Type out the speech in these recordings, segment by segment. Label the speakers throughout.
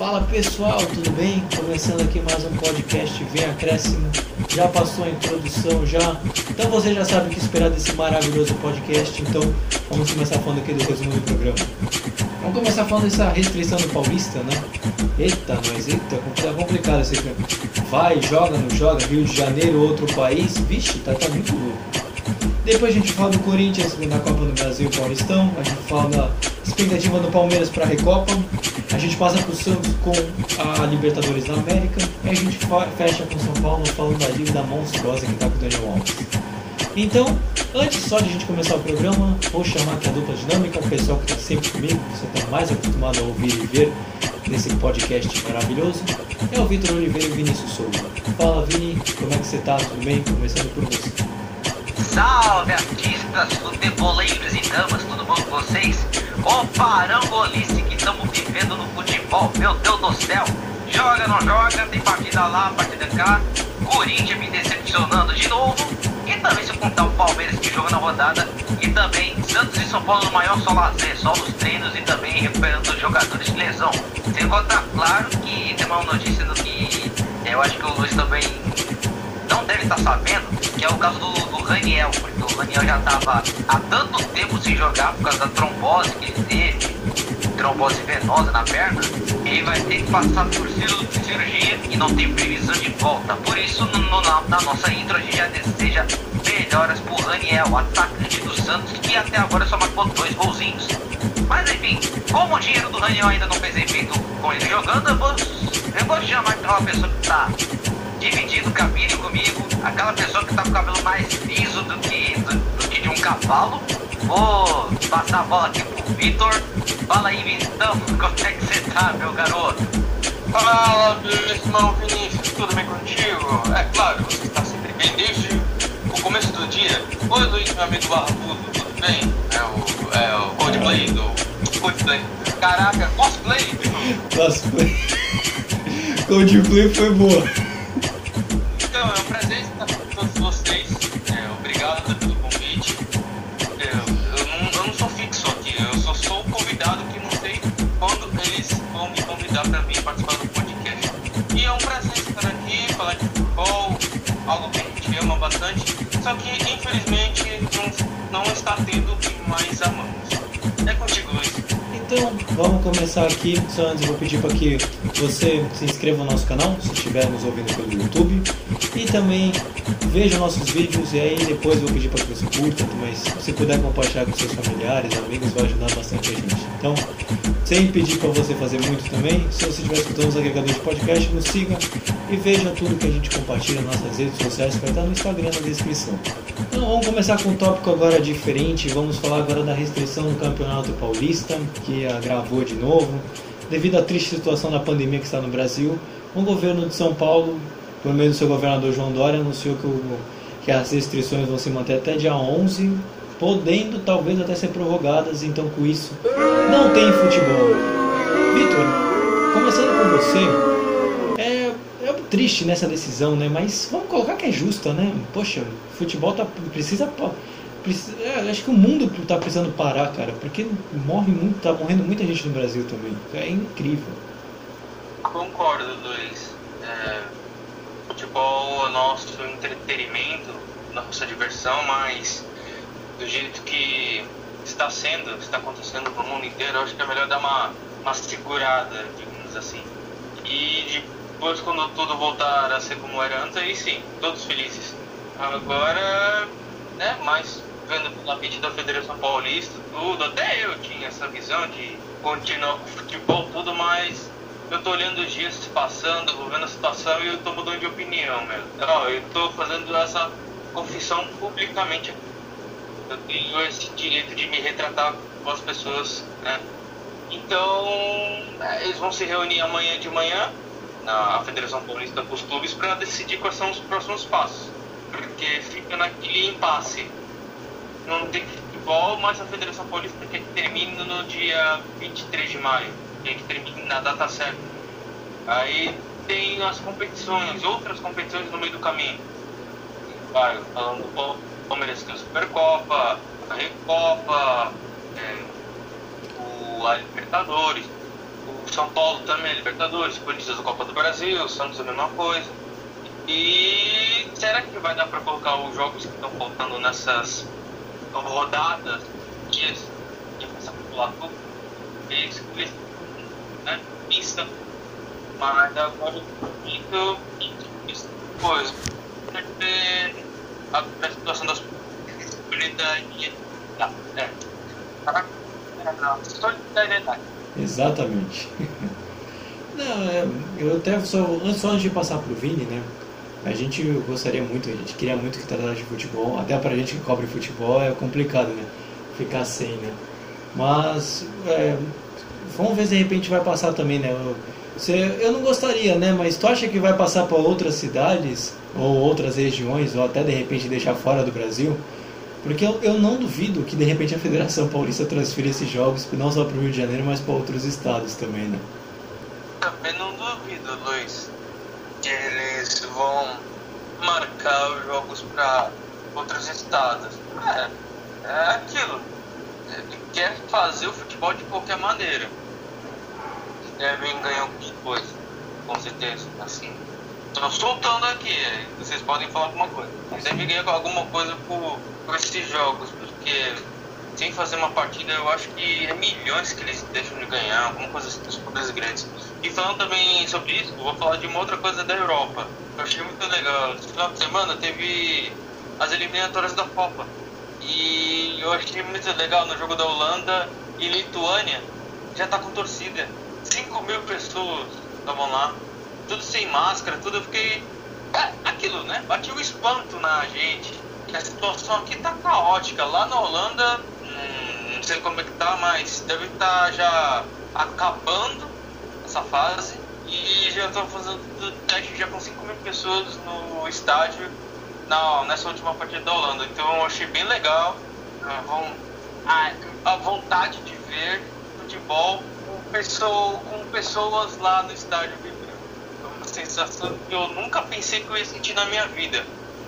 Speaker 1: Fala pessoal, tudo bem? Começando aqui mais um podcast Vem Acréscimo. Já passou a introdução já, então você já sabe o que esperar desse maravilhoso podcast. Então vamos começar falando aqui do resumo do programa. Vamos começar falando dessa restrição do Paulista, né? Eita, mas eita, tá complicado esse aqui. Vai, joga, não joga, Rio de Janeiro, outro país. Vixe, tá, tá muito louco. Depois a gente fala do Corinthians na Copa do Brasil Paulistão. A gente fala da expectativa do Palmeiras para a Recopa. A gente passa o Santos com a Libertadores da América. E a gente fecha com São Paulo falando da monstruosa que está com o Daniel Alves. Então, antes só de a gente começar o programa, vou chamar aqui a dupla dinâmica, o pessoal que está sempre comigo, você está mais acostumado a ouvir e ver nesse podcast maravilhoso. É o Vitor Oliveira e Vinícius Souza. Fala Vini, como é que você está? Tudo bem? Começando por você.
Speaker 2: Salve artistas, futeboleiros e damas, tudo bom com vocês? Ô parangolice que estamos vivendo no futebol, meu Deus do céu! Joga, não joga, tem partida lá, partida cá, Corinthians me decepcionando de novo, e também se contar o Palmeiras que joga na rodada, e também Santos e São Paulo no maior só lazer, só nos treinos e também recuperando os jogadores de lesão. Sem contar, claro que tem uma notícia do que eu acho que o Luiz também não deve estar sabendo, que é o caso do, do Raniel, porque o Raniel já estava há tanto tempo sem jogar por causa da trombose que ele teve, trombose venosa na perna, ele vai ter que passar por cirurgia e não tem previsão de volta. Por isso, no, na, na, nossa intro, a gente já deseja melhoras pro Raniel, atacante do Santos, que até agora só marcou dois golzinhos. Mas enfim, como o dinheiro do Raniel ainda não fez efeito com ele jogando, eu vou, eu vou chamar aquela pessoa que está dividindo cabine comigo, aquela pessoa que tá com o cabelo mais liso do que, do, do que de um cavalo. Vou passar a bola aqui pro Vitor. Fala aí, Vitão, como é que você tá, meu garoto?
Speaker 3: Fala, meu irmão Vinícius, tudo bem contigo? É claro, você está sempre bem desde o começo do dia. Oi, Luiz, meu amigo barbudo, tudo bem? É o, é o Coldplay do... Coldplay. Caraca, cosplay!
Speaker 1: Cosplay. Coldplay foi boa.
Speaker 3: Então, é um prazer estar com todos vocês. É, obrigado pelo convite. Eu, eu, não, eu não sou fixo aqui, eu só sou convidado que não sei quando eles vão me convidar para vir participar do podcast. E é um prazer estar aqui, falar de futebol, algo que a gente ama bastante, só que infelizmente não, não está tendo o que mais amamos. É contigo, Luiz.
Speaker 1: Então, vamos começar aqui. Só antes, eu vou pedir para que você se inscreva no nosso canal, se estiver nos ouvindo pelo YouTube. E também veja nossos vídeos. E aí, depois, eu vou pedir para que você curta. Mas se puder compartilhar com seus familiares, amigos, vai ajudar bastante a gente. Então, sem pedir para você fazer muito também, se você estiver escutando os agregadores de podcast, nos siga e veja tudo que a gente compartilha nas nossas redes sociais. Vai estar no Instagram na descrição. Então, vamos começar com um tópico agora diferente. Vamos falar agora da restrição do Campeonato Paulista, que agravou de novo. Devido à triste situação da pandemia que está no Brasil, o governo de São Paulo, por meio do seu governador João Dória, anunciou que, o, que as restrições vão se manter até dia 11, podendo talvez até ser prorrogadas. Então, com isso, não tem futebol. Vitor, começando com você, é, é triste nessa decisão, né? Mas vamos colocar que é justa, né? Poxa, futebol tá, precisa é, acho que o mundo está precisando parar, cara, porque morre muito, tá morrendo muita gente no Brasil também. É incrível.
Speaker 3: Concordo, Luiz. É, futebol é nosso entretenimento, nossa diversão, mas do jeito que está sendo, está acontecendo no mundo inteiro, eu acho que é melhor dar uma, uma segurada, digamos assim. E depois, quando tudo voltar a ser como era antes, aí sim, todos felizes. Agora, né, mais vendo pela mente da Federação Paulista, tudo, até eu tinha essa visão de continuar com o futebol, tudo, mas eu tô olhando os dias passando, vou vendo a situação e eu tô mudando de opinião, meu. Ó, eu tô fazendo essa confissão publicamente. Eu tenho esse direito de me retratar com as pessoas, né? Então, é, eles vão se reunir amanhã de manhã na Federação Paulista com os clubes para decidir quais são os próximos passos. Porque fica naquele impasse não tem futebol, mas a Federação Paulista quer que termine no dia 23 de maio, quer que termine na data certa. Aí tem as competições, outras competições no meio do caminho. Vai, falando do Palmeiras tem a Supercopa, a Recopa, é, o, a Libertadores, o São Paulo também, Libertadores, Corinthians a Copa do Brasil, Santos a mesma coisa. E será que vai dar para colocar os jogos que estão faltando nessas rodadas, dias, passar por lá tudo? Né, pista, mas agora eu fico coisa. A situação das possibilidades. É. Solidariedade.
Speaker 1: Exatamente. Não, é, eu até só só antes de passar pro Vini, né? A gente gostaria muito, a gente queria muito que tratasse de futebol, até pra gente que cobre futebol é complicado, né? Ficar sem, né? Mas é, vamos ver se de repente vai passar também, né? Eu, eu não gostaria, né? Mas tu acha que vai passar para outras cidades ou outras regiões, ou até de repente deixar fora do Brasil? Porque eu, eu não duvido que de repente a Federação Paulista transfira esses jogos não só para o Rio de Janeiro, mas para outros estados também, né?
Speaker 3: Também não duvido, Luiz, que eles vão marcar os jogos para outros estados. É, é aquilo. Ele quer fazer o futebol de qualquer maneira. Devem ganhar alguma coisa, com certeza. Assim, Estou soltando aqui, vocês podem falar alguma coisa. Mas devem ganhar alguma coisa por, por esses jogos, porque sem fazer uma partida, eu acho que é milhões que eles deixam de ganhar, alguma coisa assim dos poderes grandes. E falando também sobre isso, vou falar de uma outra coisa da Europa. Eu achei muito legal. Esse final de semana teve as eliminatórias da Copa. E eu achei muito legal no jogo da Holanda e Lituânia. Já tá com torcida. 5 mil pessoas estavam lá. Tudo sem máscara, tudo. Eu fiquei. É, aquilo, né? Bati o espanto na gente a situação aqui tá caótica. Lá na Holanda, hum, não sei como é que tá, mas deve estar tá já acabando essa fase. E já estão fazendo teste já com 5 mil pessoas no estádio na, nessa última partida da Holanda. Então eu achei bem legal. A, a vontade de ver futebol pessoa, com pessoas lá no estádio vibrando. Uma sensação que eu nunca pensei que eu ia sentir na minha vida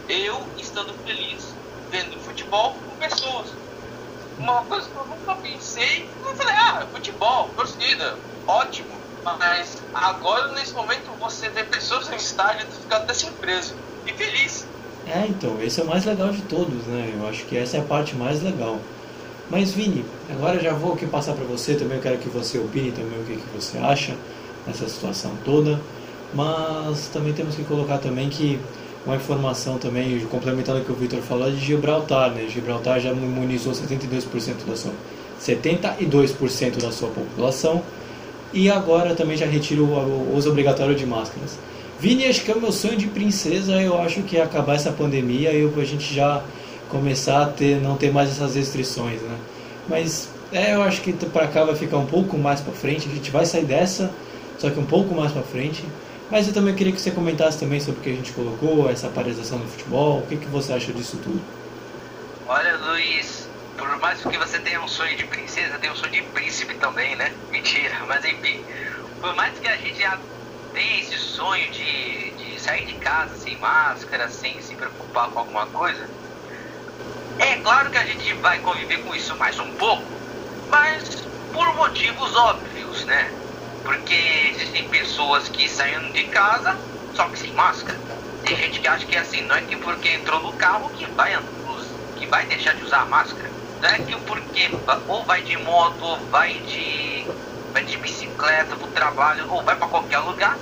Speaker 3: eu estando feliz vendo futebol com pessoas. Uma coisa que eu nunca pensei, eu falei, ah, futebol, torcida, ótimo. Mas agora, nesse momento, você vê pessoas no estádio e fica até surpreso e feliz.
Speaker 1: É, então, esse é o mais legal de todos, né? Eu acho que essa é a parte mais legal. Mas Vini, agora já vou aqui passar para você também, eu quero que você opine também o que, que você acha dessa situação toda. Mas também temos que colocar também que uma informação também, complementando o que o Victor falou, de Gibraltar. Né? Gibraltar já imunizou 72% da sua, 72% da sua população e agora também já retira o uso obrigatório de máscaras. Vini, acho que é o meu sonho de princesa, eu acho que é acabar essa pandemia e a gente já começar a ter, não ter mais essas restrições, né? Mas é, eu acho que para cá vai ficar um pouco mais para frente, a gente vai sair dessa, só que um pouco mais para frente. Mas eu também queria que você comentasse também sobre o que a gente colocou, essa paralisação do futebol, o que, que você acha disso tudo?
Speaker 2: Olha, Luiz, por mais que você tenha um sonho de princesa, tem um sonho de príncipe também, né? Mentira, mas enfim, por mais que a gente já tenha esse sonho de, de sair de casa sem máscara, sem se preocupar com alguma coisa, é claro que a gente vai conviver com isso mais um pouco, mas por motivos óbvios, né? Porque existem pessoas que saem de casa só que sem máscara. Tem gente que acha que é assim, não é que porque entrou no carro que vai, que vai deixar de usar máscara. Não é que porque ou vai de moto, ou vai de, vai de bicicleta pro trabalho, ou vai para qualquer lugar,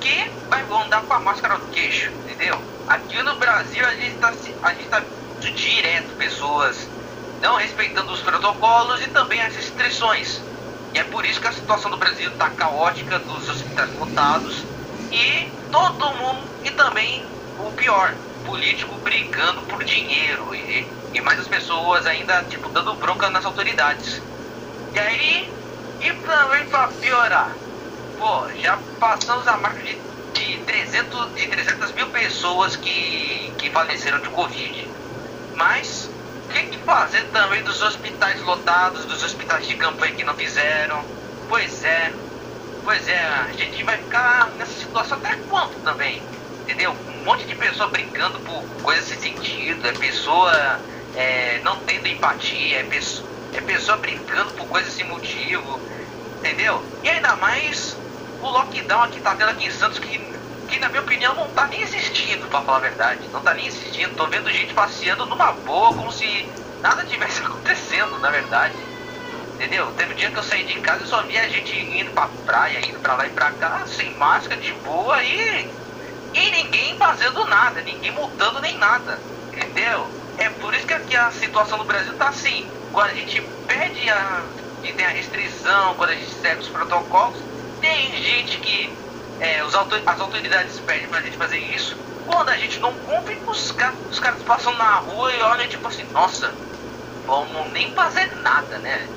Speaker 2: que vai andar com a máscara no queixo, entendeu? Aqui no Brasil a gente tá, a gente tá direto pessoas não respeitando os protocolos e também as restrições. E é por isso que a situação do Brasil está caótica, dos hospitais lotados e todo mundo, e também o pior, político brigando por dinheiro e, e mais as pessoas ainda tipo dando bronca nas autoridades. E aí, e também para piorar, pô, já passamos a marca de, de, 300, de 300 mil pessoas que, que faleceram de Covid. Mas que, que fazer também dos hospitais lotados, dos hospitais de campanha que não fizeram? Pois é, pois é, a gente vai ficar nessa situação até quando também? Entendeu? Um monte de pessoa brincando por coisas sem sentido, é pessoa é, não tendo empatia, é pessoa, é pessoa brincando por coisas sem motivo. Entendeu? E ainda mais o lockdown aqui tá tendo aqui em Santos que, que na minha opinião não tá nem existindo, pra falar a verdade. Não tá nem existindo. Tô vendo gente passeando numa boa, como se nada tivesse acontecendo, na verdade. Entendeu? Teve um dia que eu saí de casa e só via gente indo pra praia, indo pra lá e pra cá, sem máscara, de boa e. E ninguém fazendo nada, ninguém multando nem nada. Entendeu? É por isso que aqui a situação no Brasil tá assim. Quando a gente pede a. e tem a restrição, quando a gente segue os protocolos, tem gente que. É, os autor, as autoridades pedem pra gente fazer isso. Quando a gente não cumpre, os, os caras passam na rua e olham tipo assim, nossa, vamos nem fazer nada, né?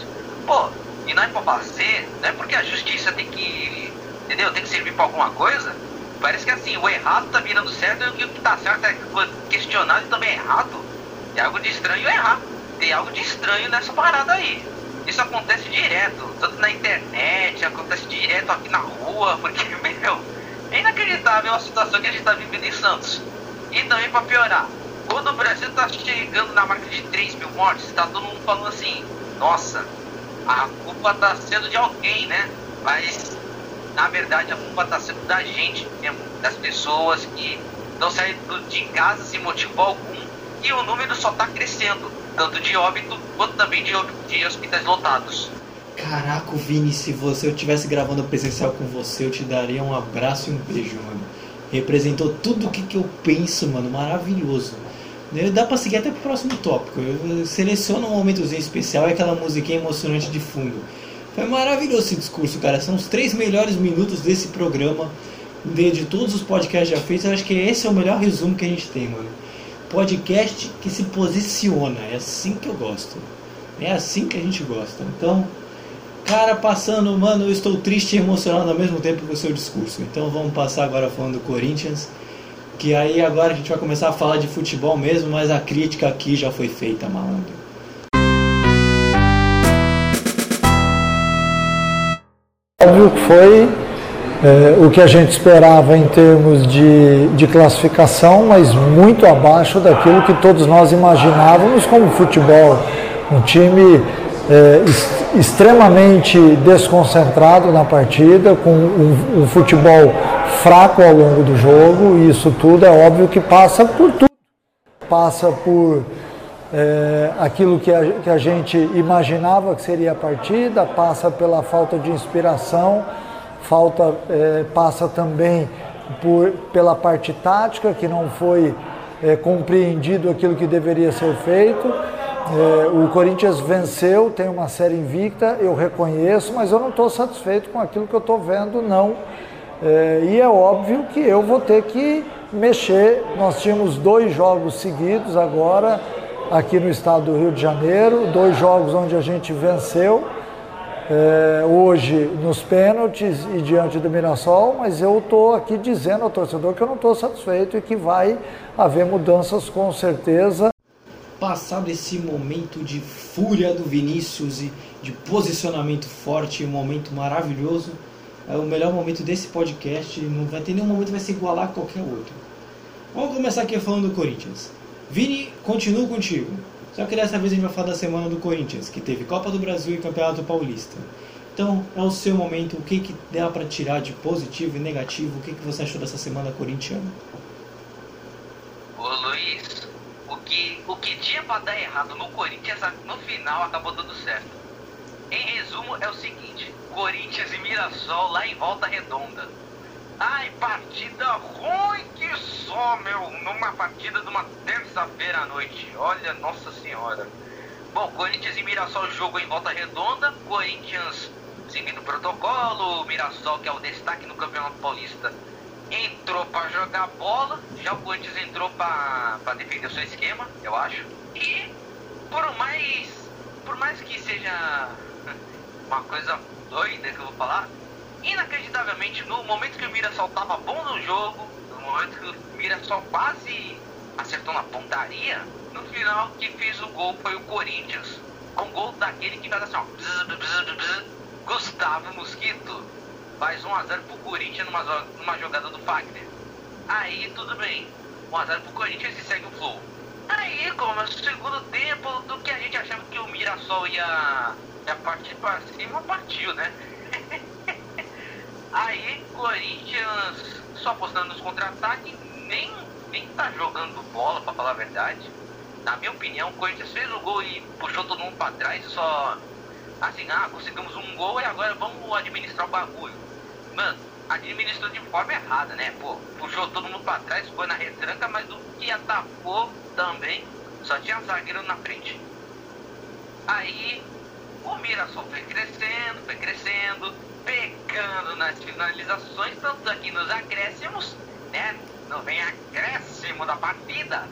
Speaker 2: Pô, e não é pra fazer, não é porque a justiça tem que. Entendeu? Tem que servir pra alguma coisa. Parece que assim, o errado tá virando certo e o que tá certo é questionado e também é errado. Tem algo de estranho errar. Tem algo de estranho nessa parada aí. Isso acontece direto, tanto na internet, acontece direto aqui na rua, porque, meu, é inacreditável a situação que a gente tá vivendo em Santos. E também pra piorar, quando o Brasil tá chegando na marca de 3 mil mortes, tá todo mundo falando assim, nossa, a culpa tá sendo de alguém, né? Mas na verdade a culpa tá sendo da gente mesmo, das pessoas que não saem de casa sem motivo algum e o número só tá crescendo, tanto de óbito quanto também de, de hospitais lotados.
Speaker 1: Caraca, Vini, se você eu tivesse gravando presencial com você, eu te daria um abraço e um beijo, mano. Representou tudo o que, que eu penso, mano, maravilhoso. Dá pra seguir até pro próximo tópico. Eu seleciono um momentozinho especial e aquela musiquinha emocionante de fundo. Foi maravilhoso esse discurso, cara. São os três melhores minutos desse programa. De, de todos os podcasts já feitos, eu acho que esse é o melhor resumo que a gente tem, mano. Podcast que se posiciona. É assim que eu gosto. É assim que a gente gosta. Então, cara, passando, mano, eu estou triste e emocionado ao mesmo tempo com o seu discurso. Então vamos passar agora falando do Corinthians. Que aí agora a gente vai começar a falar de futebol mesmo, mas a crítica aqui já foi feita, malandro.
Speaker 4: Óbvio que foi é, o que a gente esperava em termos de, de classificação, mas muito abaixo daquilo que todos nós imaginávamos como futebol. Um time é, extremamente desconcentrado na partida, com um, um, futebol fraco ao longo do jogo, e isso tudo é óbvio que passa por tudo. Passa por é, aquilo que a, que a gente imaginava que seria a partida, passa pela falta de inspiração, falta, é, passa também por, pela parte tática, que não foi é, compreendido aquilo que deveria ser feito é, o Corinthians venceu, tem uma série invicta, eu reconheço, mas eu não estou satisfeito com aquilo que eu estou vendo, não. E é óbvio que eu vou ter que mexer. Nós tínhamos dois jogos seguidos agora aqui no estado do Rio de Janeiro, dois jogos onde a gente venceu. É, hoje nos pênaltis e diante do Mirassol, mas eu estou aqui dizendo ao torcedor que eu não estou satisfeito e que vai haver mudanças com certeza
Speaker 1: passado esse momento de fúria do Vinícius e de posicionamento forte, um momento maravilhoso, é o melhor momento desse podcast. Não vai ter nenhum momento que vai se igualar a qualquer outro. Vamos começar aqui falando do Corinthians. Vini, continuo contigo. Só que dessa vez a gente vai falar da semana do Corinthians, que teve Copa do Brasil e Campeonato Paulista. Então, é o seu momento. O que, que dá para tirar de positivo e negativo? O que, que você achou dessa semana corintiana?
Speaker 2: Ô Luiz, que o que tinha para dar errado no Corinthians, no final acabou dando certo. Em resumo, é o seguinte: Corinthians e Mirassol lá em volta redonda. Ai, partida ruim que só, meu, numa partida de uma terça-feira à noite. Olha, nossa senhora. Bom, Corinthians e Mirassol jogo em volta redonda. Corinthians seguindo o protocolo. Mirassol, que é o destaque no Campeonato Paulista, entrou para jogar bola, já o Corinthians entrou para defender o seu esquema, eu acho. E por mais por mais que seja uma coisa doida que eu vou falar, inacreditavelmente no momento que o Mirassol tava bom no jogo, no momento que o Mirassol quase acertou na pontaria, no final que fez o gol foi o Corinthians. Um gol daquele que faz assim, ó, bzz, bzz, bzz, Gustavo Mosquito faz 1x0 pro Corinthians numa, numa jogada do Fagner. Aí tudo bem. 1x0 pro Corinthians e segue o flow. Aí começa o segundo tempo do que a gente achava que o Mirassol ia, ia partir pra cima, partiu, né? Aí, Corinthians só apostando nos contra-ataques, nem, nem tá jogando bola, pra falar a verdade. Na minha opinião, o Corinthians fez o gol e puxou todo mundo pra trás só. Assim, ah, conseguimos um gol e agora vamos administrar o bagulho. Mano, administrou de forma errada, né? Pô, puxou todo mundo pra trás, foi na retranca, mas o que atacou também só tinha zagueiro na frente. Aí o Mirassol foi crescendo, foi crescendo, pecando nas finalizações, tanto aqui nos acréscimos, né? Não vem acréscimo da partida.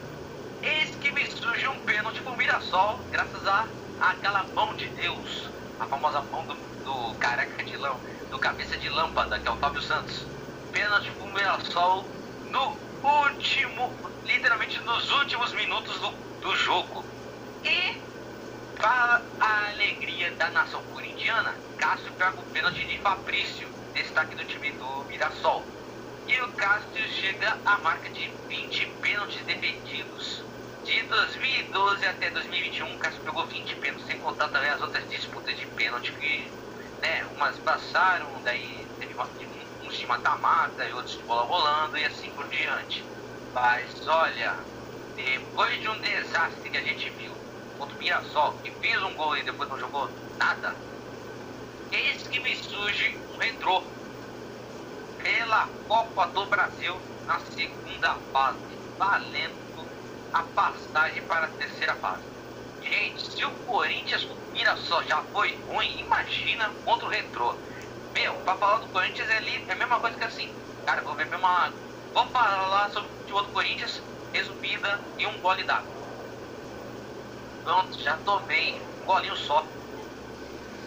Speaker 2: Eis que me surge um pênalti pro Mirassol, graças a aquela mão de Deus, a famosa mão do, do careca de lã, do cabeça de lâmpada, que é o Fábio Santos. Pênalti pro Mirassol no último, literalmente nos últimos minutos do, do jogo. E para a alegria da nação corintiana, Cássio pega o pênalti de Fabrício, destaque do time do Mirassol. E o Cássio chega à marca de 20 pênaltis defendidos. De 2012 até 2021, o Cássio pegou 20 pênaltis, sem contar também as outras disputas de pênalti que, né, umas passaram, daí teve uns de mata-mata e outros de bola rolando e assim por diante. Mas olha, depois de um desastre que a gente viu, contra o Mirassol, que fez um gol e depois não jogou nada, eis que me surge um retrô pela Copa do Brasil na segunda fase, valendo a passagem para a terceira fase. Gente, se o Corinthians com o Mirassol já foi ruim, imagina contra o Retrô. Meu, pra falar do Corinthians é, ali, é a mesma coisa que assim, cara, vou beber uma. Vou falar sobre o futebol do Corinthians, resumida e um gole d'água. Pronto, já tomei um golinho só.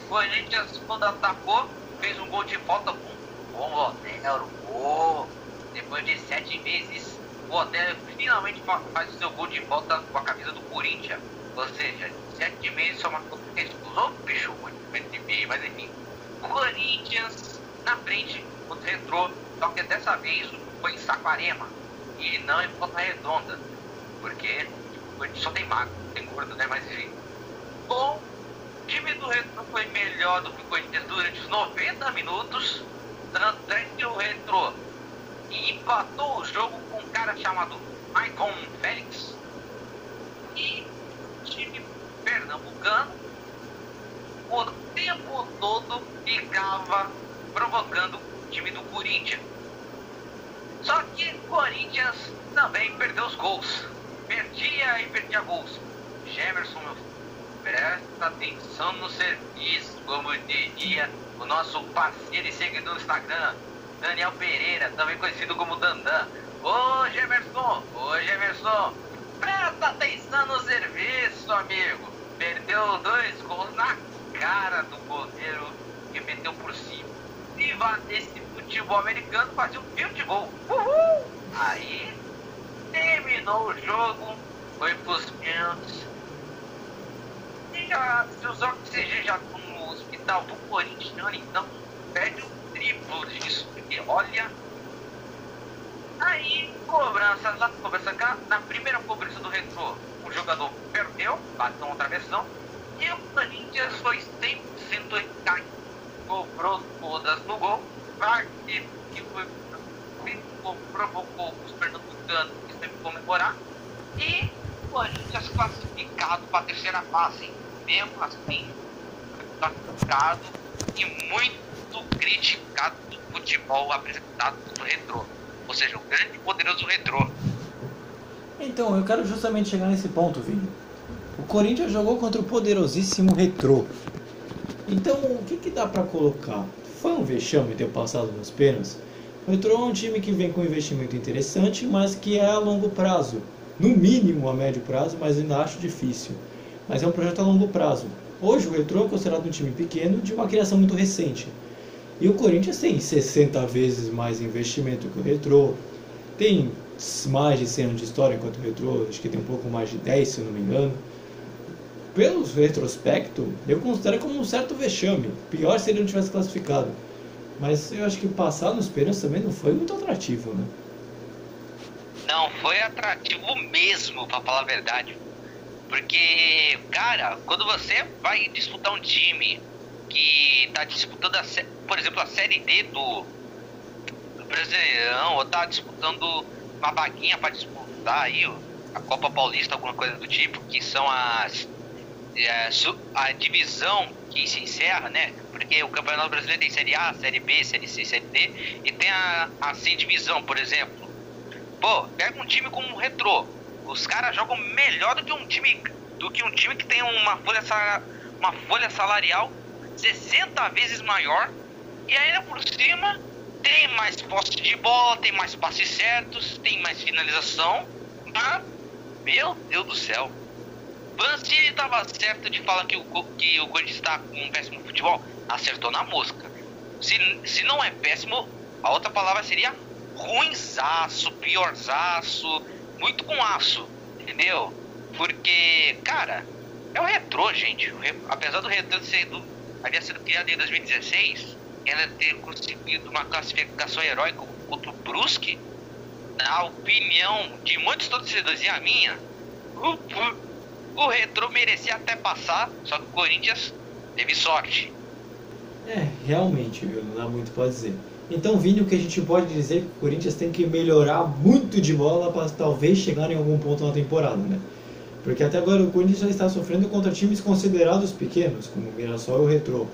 Speaker 2: Corinthians, quando atacou, fez um gol de falta com o Otero. Depois de sete meses, o Otero finalmente faz o seu gol de volta com a camisa do Corinthians. Ou seja, sete meses só marcou expulsou o bicho muito meio, mas enfim. Corinthians na frente, o retrô, só que dessa vez foi em Saquarema e não em Volta Redonda, porque só tem magro, tem gordo, né? Mas enfim. Bom, o time do Retro foi melhor do que o Corinthians durante os 90 minutos. Durante o Retro empatou o jogo com um cara chamado Maicon Félix. E o time pernambucano o tempo todo ficava provocando o time do Corinthians. Só que Corinthians também perdeu os gols perdia e perdia gols. Jefferson, meu presta atenção no serviço, como diria o nosso parceiro e seguidor no Instagram, Daniel Pereira, também conhecido como Dandan. Ô Jefferson, ô Jefferson, presta atenção no serviço, amigo. Perdeu dois gols na cara do goleiro que meteu por cima. Viva esse futebol americano fazia um gol. Uhul! Aí terminou o jogo, foi pros pênaltis. E já, se os oxigênios já no hospital do Corinthians, então perde o triplo disso, porque olha. Aí, cobrança lá, cobrança cá, na primeira cobrança do retrô, o jogador perdeu, bateu uma travessão, e o Corinthians foi 100% eficaz, cobrou todas no gol, parte que foi provocou os pernambucanos sempre comemorar. E o Corinthians classificado para a terceira fase. Mesmo assim, classificado e muito criticado do futebol apresentado no retrô. Ou seja, o grande e poderoso retrô.
Speaker 1: Então, eu quero justamente chegar nesse ponto, Vini. O Corinthians jogou contra o poderosíssimo retrô. Então, o que, que dá para colocar? Foi um vexame ter passado nos pênaltis? O Retrô é um time que vem com um investimento interessante, mas que é a longo prazo. No mínimo a médio prazo, mas ainda acho difícil. Mas é um projeto a longo prazo. Hoje o Retrô é considerado um time pequeno de uma criação muito recente. E o Corinthians tem 60 vezes mais investimento que o Retrô. Tem mais de 100 anos de história, enquanto o Retrô acho que tem um pouco mais de 10, se eu não me engano. Pelo retrospecto, eu considero como um certo vexame. Pior se ele não tivesse classificado. Mas eu acho que passar nos pênaltis também não foi muito atrativo, né?
Speaker 2: Não, foi atrativo mesmo, pra falar a verdade. Porque, cara, quando você vai disputar um time que tá disputando, a, por exemplo, a Série D do, Brasileirão ou tá disputando uma vaguinha para disputar aí a Copa Paulista, alguma coisa do tipo, que são as é, a divisão que se encerra, né? Porque o Campeonato Brasileiro tem Série A, Série B, Série C, Série D e tem a, a C divisão, por exemplo. Pô, pega um time como o Retrô. Os caras jogam melhor do que um time do que um time que tem uma folha uma folha salarial 60 vezes maior e ainda por cima tem mais posse de bola, tem mais passes certos, tem mais finalização. Mas, meu Deus do céu. Se ele tava certo de falar que o, que o Corinthians está com um péssimo futebol, acertou na mosca. Se, se não é péssimo, a outra palavra seria ruinzaço, piorzaço, muito com aço, entendeu? Porque, cara, é o retrô, gente. O re... Apesar do retrô ser do... havia sido criado em 2016, ela ter conseguido uma classificação heróica contra o Brusque, na opinião de muitos torcedores e a minha, o, o Retro merecia até passar, só que o Corinthians teve sorte.
Speaker 1: É, realmente, viu? Não dá muito pra dizer. Então, Vini, o que a gente pode dizer é que o Corinthians tem que melhorar muito de bola para talvez chegar em algum ponto na temporada, né? Porque até agora o Corinthians já está sofrendo contra times considerados pequenos, como o Mirassol e o Retrô.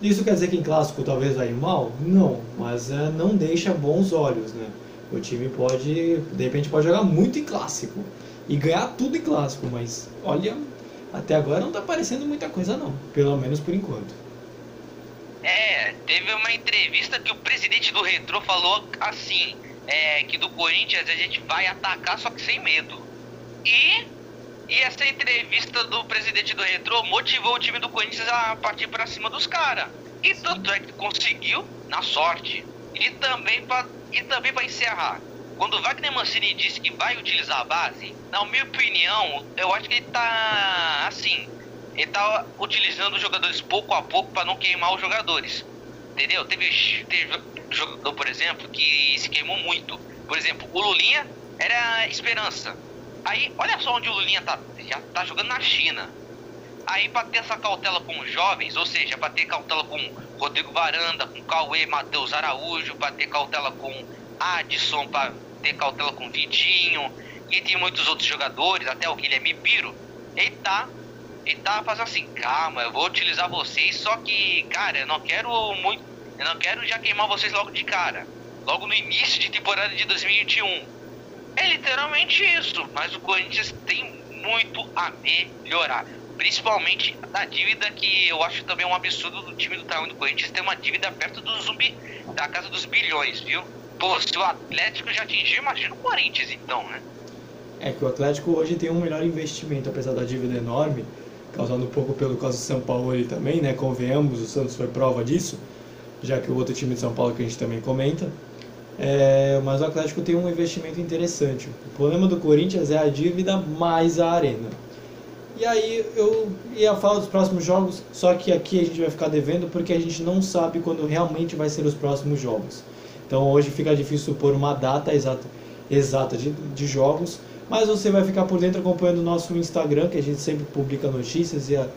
Speaker 1: Isso quer dizer que em clássico talvez vai mal? Não, mas é, não deixa bons olhos, né? O time pode, de repente, pode jogar muito em clássico e ganhar tudo em clássico, mas olha, até agora não está aparecendo muita coisa não, pelo menos por enquanto.
Speaker 2: É, teve uma entrevista que o presidente do Retro falou assim, é, que do Corinthians a gente vai atacar só que sem medo. E, e essa entrevista do presidente do Retro motivou o time do Corinthians a partir para cima dos caras. E tanto é que conseguiu na sorte. E também para e também para encerrar, quando o Wagner Mancini disse que vai utilizar a base, na minha opinião, eu acho que ele tá assim, ele tá utilizando os jogadores pouco a pouco para não queimar os jogadores. Entendeu? Teve, teve jogador, por exemplo, que se queimou muito. Por exemplo, o Lulinha era esperança. Aí, olha só onde o Lulinha tá, já tá jogando na China. Aí para ter essa cautela com os jovens, ou seja, para ter cautela com Rodrigo Varanda, com Cauê, Matheus Araújo, para ter cautela com Adson, para ter cautela com Vitinho, e tem muitos outros jogadores, até o Guilherme Piro, ele tá, ele tá fazendo assim, calma, eu vou utilizar vocês, só que, cara, eu não quero muito, eu não quero já queimar vocês logo de cara, logo no início de temporada de 2021. É literalmente isso, mas o Corinthians tem muito a melhorar. Principalmente na dívida que eu acho também um absurdo do time do tamanho do Corinthians ter uma dívida perto do zumbi, da casa dos bilhões, viu? Pô, se o Atlético já atingiu, imagina o Corinthians então, né?
Speaker 1: É que o Atlético hoje tem um melhor investimento, apesar da dívida enorme, causando um pouco pelo caso do São Paulo ele também, né? Convenhamos, o Santos foi prova disso, já que o outro time de São Paulo que a gente também comenta. É, mas o Atlético tem um investimento interessante. O problema do Corinthians é a dívida mais a arena. E aí eu ia falar dos próximos jogos, só que aqui a gente vai ficar devendo porque a gente não sabe quando realmente vai ser os próximos jogos. Então hoje fica difícil pôr uma data exata, exata de, de jogos, mas você vai ficar por dentro acompanhando o nosso Instagram, que a gente sempre publica notícias e, a,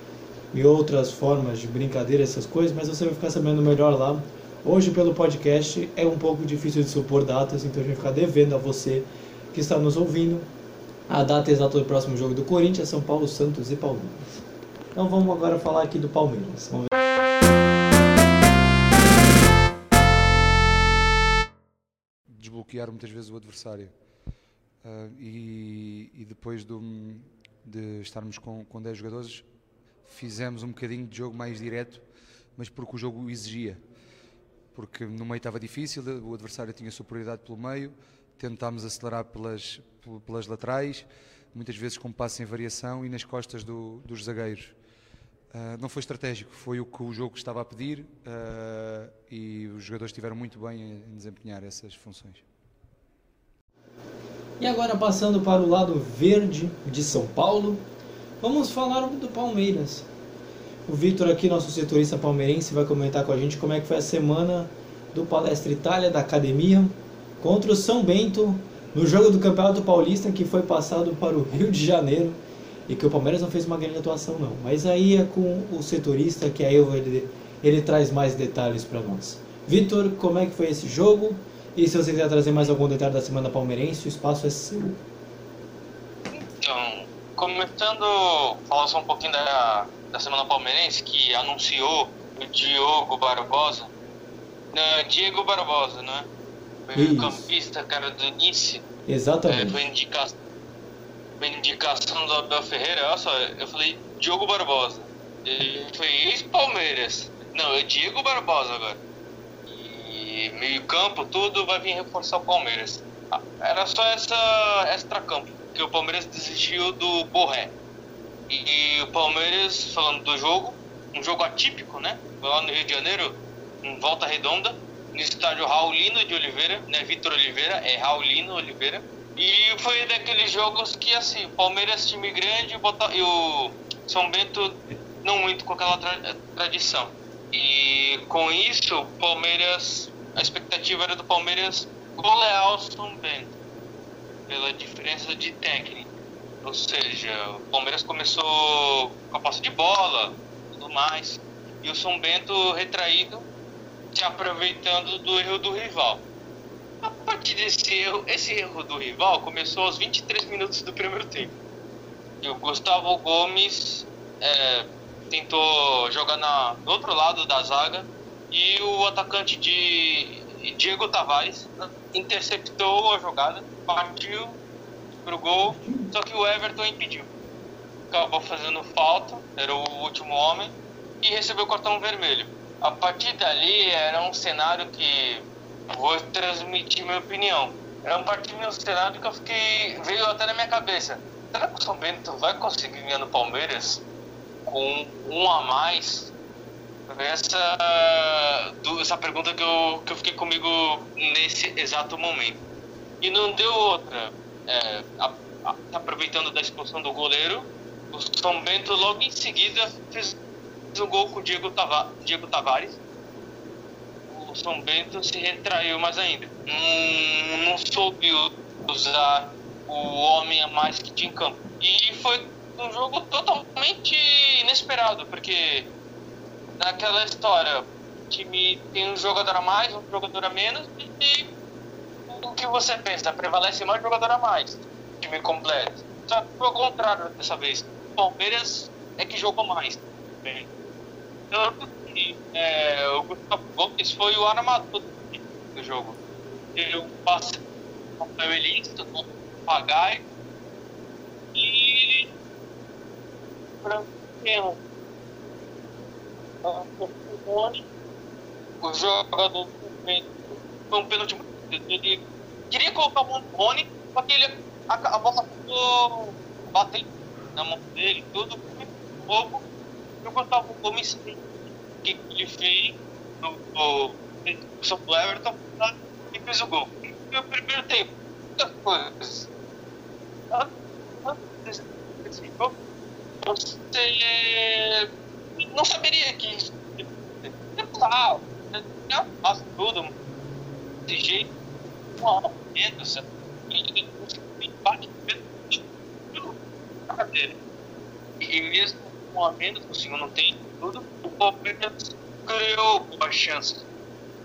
Speaker 1: e outras formas de brincadeira, essas coisas, mas você vai ficar sabendo melhor lá. Hoje, pelo podcast, é um pouco difícil de supor datas, então a gente vai ficar devendo a você que está nos ouvindo a data exata do próximo jogo do Corinthians, São Paulo, Santos e Palmeiras. Então vamos agora falar aqui do Palmeiras. Vamos ver.
Speaker 5: desbloquear muitas vezes o adversário. Uh, e, e, depois do, de estarmos com, com 10 jogadores, fizemos um bocadinho de jogo mais direto, mas porque o jogo o exigia. Porque no meio estava difícil, o adversário tinha superioridade pelo meio, tentámos acelerar pelas, pelas laterais, muitas vezes com passe em variação e nas costas do, dos zagueiros. Uh, não foi estratégico, foi o que o jogo estava a pedir uh, e os jogadores estiveram muito bem em desempenhar essas funções.
Speaker 1: E agora passando para o lado verde de São Paulo, vamos falar do Palmeiras. O Vitor aqui, nosso setorista palmeirense, vai comentar com a gente como é que foi a semana do Palestra Itália, da Academia, contra o São Bento, no jogo do Campeonato Paulista que foi passado para o Rio de Janeiro e que o Palmeiras não fez uma grande atuação não. Mas aí é com o setorista que aí ele, ele traz mais detalhes para nós. Vitor, como é que foi esse jogo E se você quiser trazer mais algum detalhe da semana palmeirense, o espaço é seu.
Speaker 3: Então, começando, falar só um pouquinho da, da semana palmeirense, que anunciou o Diogo Barbosa. Não, Diego Barbosa, né?
Speaker 1: Isso.
Speaker 3: Campista, cara do Nice. É,
Speaker 1: Exatamente.
Speaker 3: foi, indica... foi indicação do Abel Ferreira. Olha só, eu falei Diogo Barbosa. Ele foi ex-Palmeiras. Não, é Diego Barbosa agora. E meio campo, tudo vai vir reforçar o Palmeiras. Ah, Era só essa extra-campo, que o Palmeiras desistiu do Borré. E o Palmeiras, falando do jogo, um jogo atípico, né? Lá no Rio de Janeiro, em Volta Redonda, no estádio Raulino de Oliveira, né? Vitor Oliveira, é Raulino Oliveira. E foi daqueles jogos que, assim, Palmeiras, time grande, bota- e o São Bento não muito com aquela tra- tradição. E com isso, o Palmeiras, a expectativa era do Palmeiras golear o São Bento, pela diferença de técnica. Ou seja, o Palmeiras começou com a posse de bola, tudo mais, e o São Bento retraído, se aproveitando do erro do rival. A partir desse erro, esse erro do rival começou aos 23 minutos do primeiro tempo. E o Gustavo Gomes é, tentou jogar na, do outro lado da zaga e o atacante de Diego Tavares interceptou a jogada, partiu pro gol, só que o Everton impediu. Acabou fazendo falta, era o último homem, e recebeu o cartão vermelho. A partir dali era um cenário que vou transmitir minha opinião. Era um partir um cenário que eu fiquei veio até na minha cabeça. Será que o São Bento vai conseguir ganhar no Palmeiras com um a mais? Essa, essa pergunta que eu, que eu fiquei comigo nesse exato momento. E não deu outra. É, a- a- aproveitando da expulsão do goleiro, o São Bento logo em seguida fez um gol com o Diego, Tava, Diego Tavares. O São Bento se retraiu mais ainda. Não, não soube usar o homem a mais que tinha em campo. E foi um jogo totalmente inesperado, porque naquela história, o time tem um jogador a mais, um jogador a menos, e o que você pensa? Prevalece mais jogador a mais, time completo. Só que foi o contrário dessa vez. O Palmeiras é que jogou mais. Bem, que é, o Gustavo Gomes foi o armador do jogo. Ele um com o Emelista, com o Pagai e Franco O jogador foi um pênalti muito ele queria colocar o no Rony, só que ele, a, a bola ficou batendo na mão dele, tudo pouco. E o Gustavo Gomes, o que ele fez no, no, no São do Everton e fez o gol. E o primeiro tempo, muitas coisas. Antes desse jogo, você não saberia que isso tal, já faz tudo desse jeito, um a menos, ele bate na dele. E mesmo com a menos no segundo tempo, tudo, o Palmeiras criou boas chances.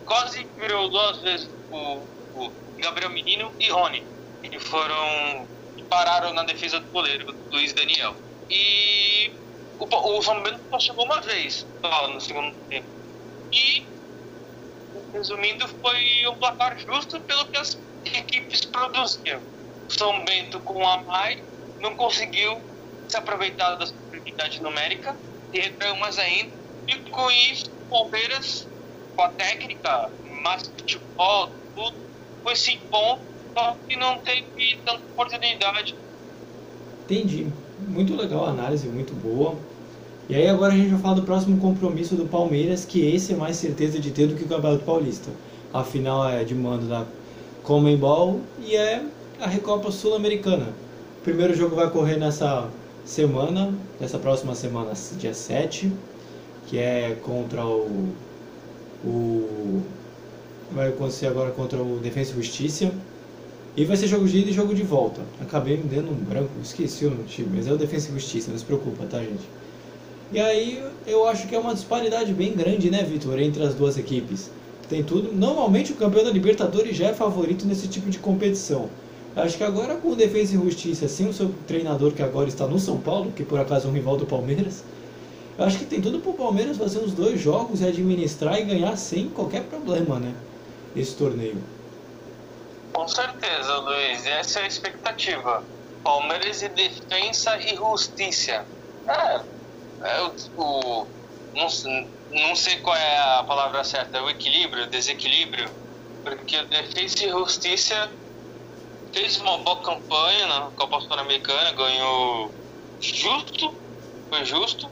Speaker 3: Quase criou duas vezes o, o Gabriel Menino e Rony, que foram pararam na defesa do goleiro, Luiz Daniel. E o, o São Bento só chegou uma vez no segundo tempo. E resumindo, foi um placar justo pelo que as equipes produziam. O São Bento com a mais não conseguiu se aproveitar da superioridade numérica e retraiu mais ainda. E com isso, o Palmeiras, com a técnica, mais futebol, tudo, foi se impondo, só que não teve tanta oportunidade.
Speaker 1: Entendi. Muito legal a análise, muito boa. E aí agora a gente vai falar do próximo compromisso do Palmeiras, que esse é mais certeza de ter do que o Campeonato Paulista. A final é de mando da Comembol e é a Recopa Sul-Americana. O primeiro jogo vai ocorrer nessa semana, nessa próxima semana, dia 7, que é contra o. o vai acontecer agora contra o Defensa e Justiça. E vai ser jogo de ida e jogo de volta. Acabei me dando um branco, esqueci o time, mas é o Defensa e Justiça, não se preocupa, tá, gente? E aí eu acho que é uma disparidade bem grande, né, Vitor, entre as duas equipes. tem tudo. Normalmente o campeão da Libertadores já é favorito nesse tipo de competição. Acho que agora com o Defesa e Justiça, assim, o seu treinador que agora está no São Paulo, que por acaso é um rival do Palmeiras, eu acho que tem tudo para o Palmeiras fazer os dois jogos e administrar e ganhar sem qualquer problema, né? Esse torneio.
Speaker 3: Com certeza, Luiz. Essa é a expectativa. Palmeiras e Defesa e Justiça. É, é o, o não, não sei qual é a palavra certa, é o equilíbrio, desequilíbrio, porque o Defesa e Justiça fez uma boa campanha na Copa Sul-Americana, ganhou justo, foi justo,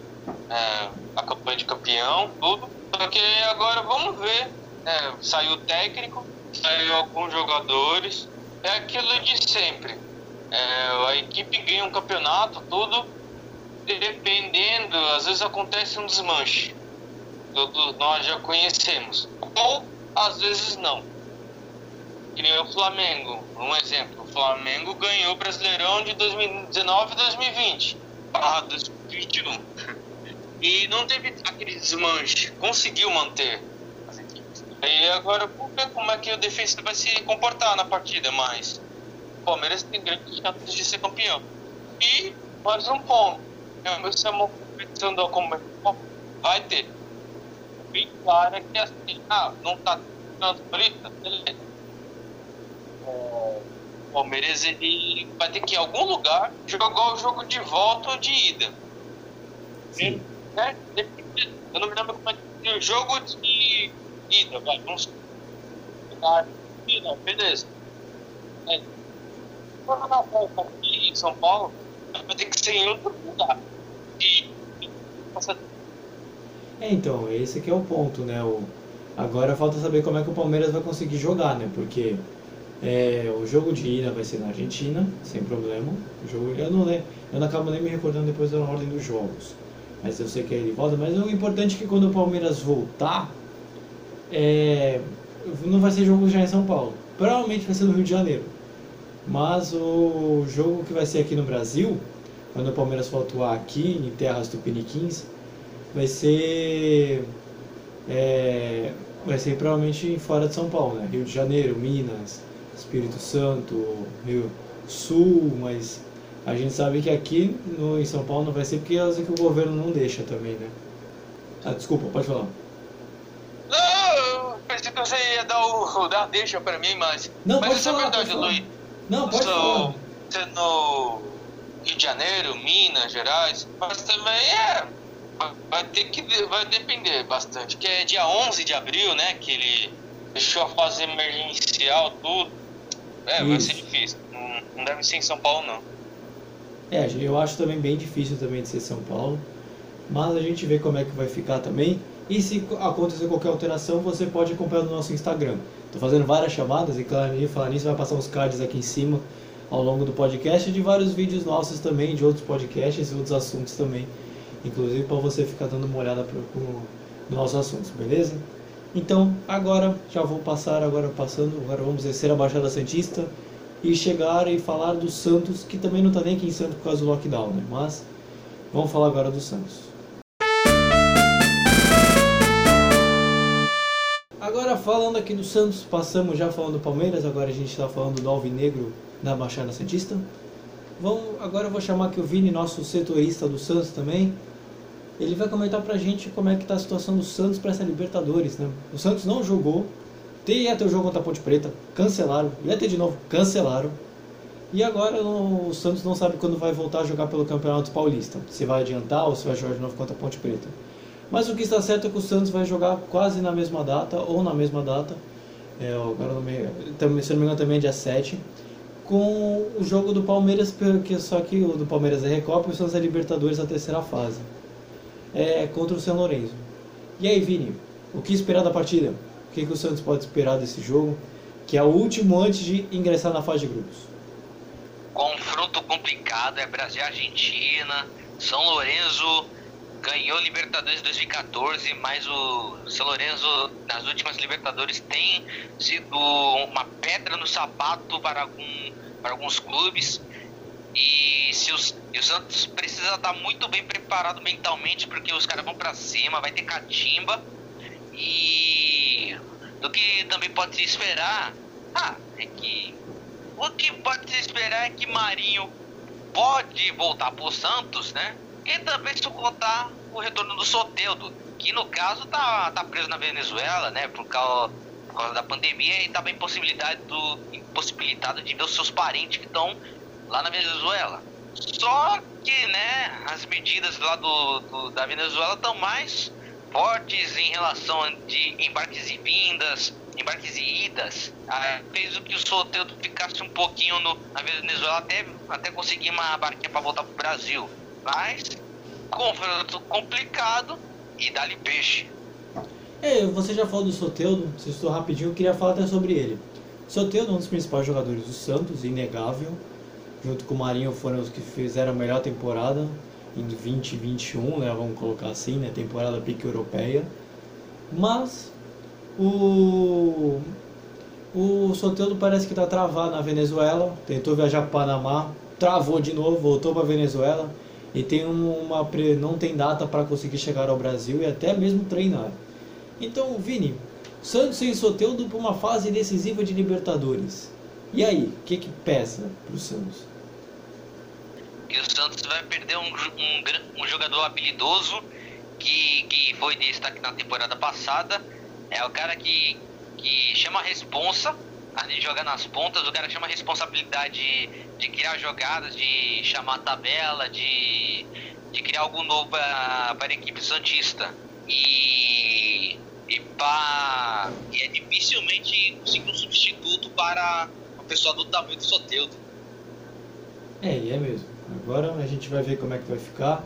Speaker 3: é, a campanha de campeão, tudo. Só que agora vamos ver, é, saiu o técnico, saiu alguns jogadores, é aquilo de sempre. É, a equipe ganha um campeonato, tudo, dependendo, às vezes acontece um desmanche. Todos nós já conhecemos. Ou às vezes não. Que nem o Flamengo, um exemplo. O Flamengo ganhou o Brasileirão de 2019 e 2020. Barra 2021. E não teve aquele desmanche. Conseguiu manter. E agora vamos ver como é que o defesa vai se comportar na partida, mas o Palmeiras tem grandes chances de ser campeão. E mais um ponto essa é uma competição da competição, vai ter. Bem é que assim, ah, não tá transferida, beleza. É, o Palmeiras ele vai ter que ir em algum lugar jogar o jogo de volta ou de ida. Sim. Né? Eu não me lembro como é que o jogo de ida, vai, não sei. Beleza. É. Quando na volta aqui em São Paulo, vai ter que ser em outro lugar. E.
Speaker 1: É, então, esse é o ponto, né? O... Agora falta saber como é que o Palmeiras vai conseguir jogar, né? Porque é, o jogo de ida vai ser na Argentina, sem problema. O jogo, eu, não, eu não acabo nem me recordando depois da ordem dos jogos. Mas eu sei que é ele volta. Mas o importante é que quando o Palmeiras voltar, é, não vai ser jogo já em São Paulo. Provavelmente vai ser no Rio de Janeiro. Mas o jogo que vai ser aqui no Brasil, quando o Palmeiras for atuar aqui em terras tupiniquins, vai ser é, vai ser provavelmente fora de São Paulo, né? Rio de Janeiro, Minas, Espírito Santo, Rio Sul, mas a gente sabe que aqui no, em São Paulo não vai ser porque é que o governo não deixa também, né? Ah, desculpa, pode falar.
Speaker 3: Não, eu pensei que você ia dar o dar deixa pra mim, mas.
Speaker 1: Não,
Speaker 3: mas isso
Speaker 1: falar,
Speaker 3: é verdade. Luiz.
Speaker 1: Não, pode
Speaker 3: você no Rio de Janeiro, Minas Gerais, mas também é. vai- Vai ter que. Vai depender bastante. Que é dia 11 de abril, né? Que ele deixou a fase emergencial, tudo. É, vai
Speaker 1: Isso.
Speaker 3: ser difícil. Não, não deve ser em São Paulo, não.
Speaker 1: É, eu acho também bem difícil também de ser São Paulo, mas a gente vê como é que vai ficar também. E se acontecer qualquer alteração, você pode acompanhar no nosso Instagram. Tô fazendo várias chamadas e claro, e falar nisso vai passar uns cards aqui em cima ao longo do podcast e de vários vídeos nossos também, de outros podcasts e outros assuntos também, inclusive para você ficar dando uma olhada pro, pro, nos nossos assuntos, beleza? Então, agora já vou passar, agora passando, agora vamos descer a Baixada Santista e chegar e falar do Santos, que também não está nem aqui em Santos por causa do lockdown, né? Mas vamos falar agora do Santos. Falando aqui do Santos, passamos já falando do Palmeiras, agora a gente está falando do Alvinegro da Baixada Santista. Vamos, agora eu vou chamar aqui o Vini, nosso setorista do Santos também. Ele vai comentar pra gente como é que tá a situação do Santos para essa Libertadores, né? O Santos não jogou, ia ter o jogo contra a Ponte Preta, cancelaram, ia ter de novo, cancelaram. E agora o Santos não sabe quando vai voltar a jogar pelo Campeonato Paulista. Se vai adiantar ou se vai jogar de novo contra a Ponte Preta. Mas o que está certo é que o Santos vai jogar quase na mesma data, ou na mesma data, é, agora também, se não me engano também é dia 7, com o jogo do Palmeiras, porque só que o do Palmeiras é Recopa e o Santos é Libertadores a terceira fase. É contra o São Lourenço. E aí, Vini, o que esperar da partida? O que, que o Santos pode esperar desse jogo, que é o último antes de ingressar na fase de grupos?
Speaker 2: Confronto complicado, é Brasil e Argentina. São Lourenço ganhou Libertadores 2014, mas o São Lourenço nas últimas Libertadores tem sido uma pedra no sapato para, algum, para alguns clubes. E, se os, e o Santos precisa estar muito bem preparado mentalmente, porque os caras vão para cima, vai ter catimba. E do que também pode se esperar, ah, é que o que pode se esperar é que Marinho pode voltar pro Santos, né? E também se contar o retorno do Soteudo, que no caso tá, tá preso na Venezuela, né? Por causa, por causa da pandemia e tava impossibilidade do, impossibilitado de ver os seus parentes que estão lá na Venezuela. Só que, né, as medidas lá do, do da Venezuela estão mais fortes em relação de embarques e vindas, embarques e idas. Ah, fez o que o Soteldo ficasse um pouquinho no, na Venezuela até, até conseguir uma barquinha para voltar pro Brasil. Mas, confronto complicado e dá-lhe peixe.
Speaker 1: É, você já falou do Soteudo, se estou rapidinho, eu queria falar até sobre ele. Soteudo é um dos principais jogadores do Santos, inegável. Junto com o Marinho foram os que fizeram a melhor temporada em 2021, né, vamos colocar assim, né, temporada pique europeia. Mas o o Soteldo parece que está travado na Venezuela, tentou viajar para Panamá, travou de novo, voltou para Venezuela e tem uma não tem data para conseguir chegar ao Brasil e até mesmo treinar. Então, Vini, Santos sem Soteldo para uma fase decisiva de Libertadores. E aí, o que que pesa para o Santos?
Speaker 2: E o Santos vai perder um, um, um jogador habilidoso que, que foi destaque na temporada passada. É o cara que, que chama a responsa, além de jogar nas pontas, o cara chama a responsabilidade de, de criar jogadas, de chamar tabela, de, de criar algo novo para a equipe Santista. E, e, pra, e é dificilmente conseguir um substituto para uma pessoa do tamanho do Soteudo.
Speaker 1: É, e é mesmo. Agora a gente vai ver como é que vai ficar.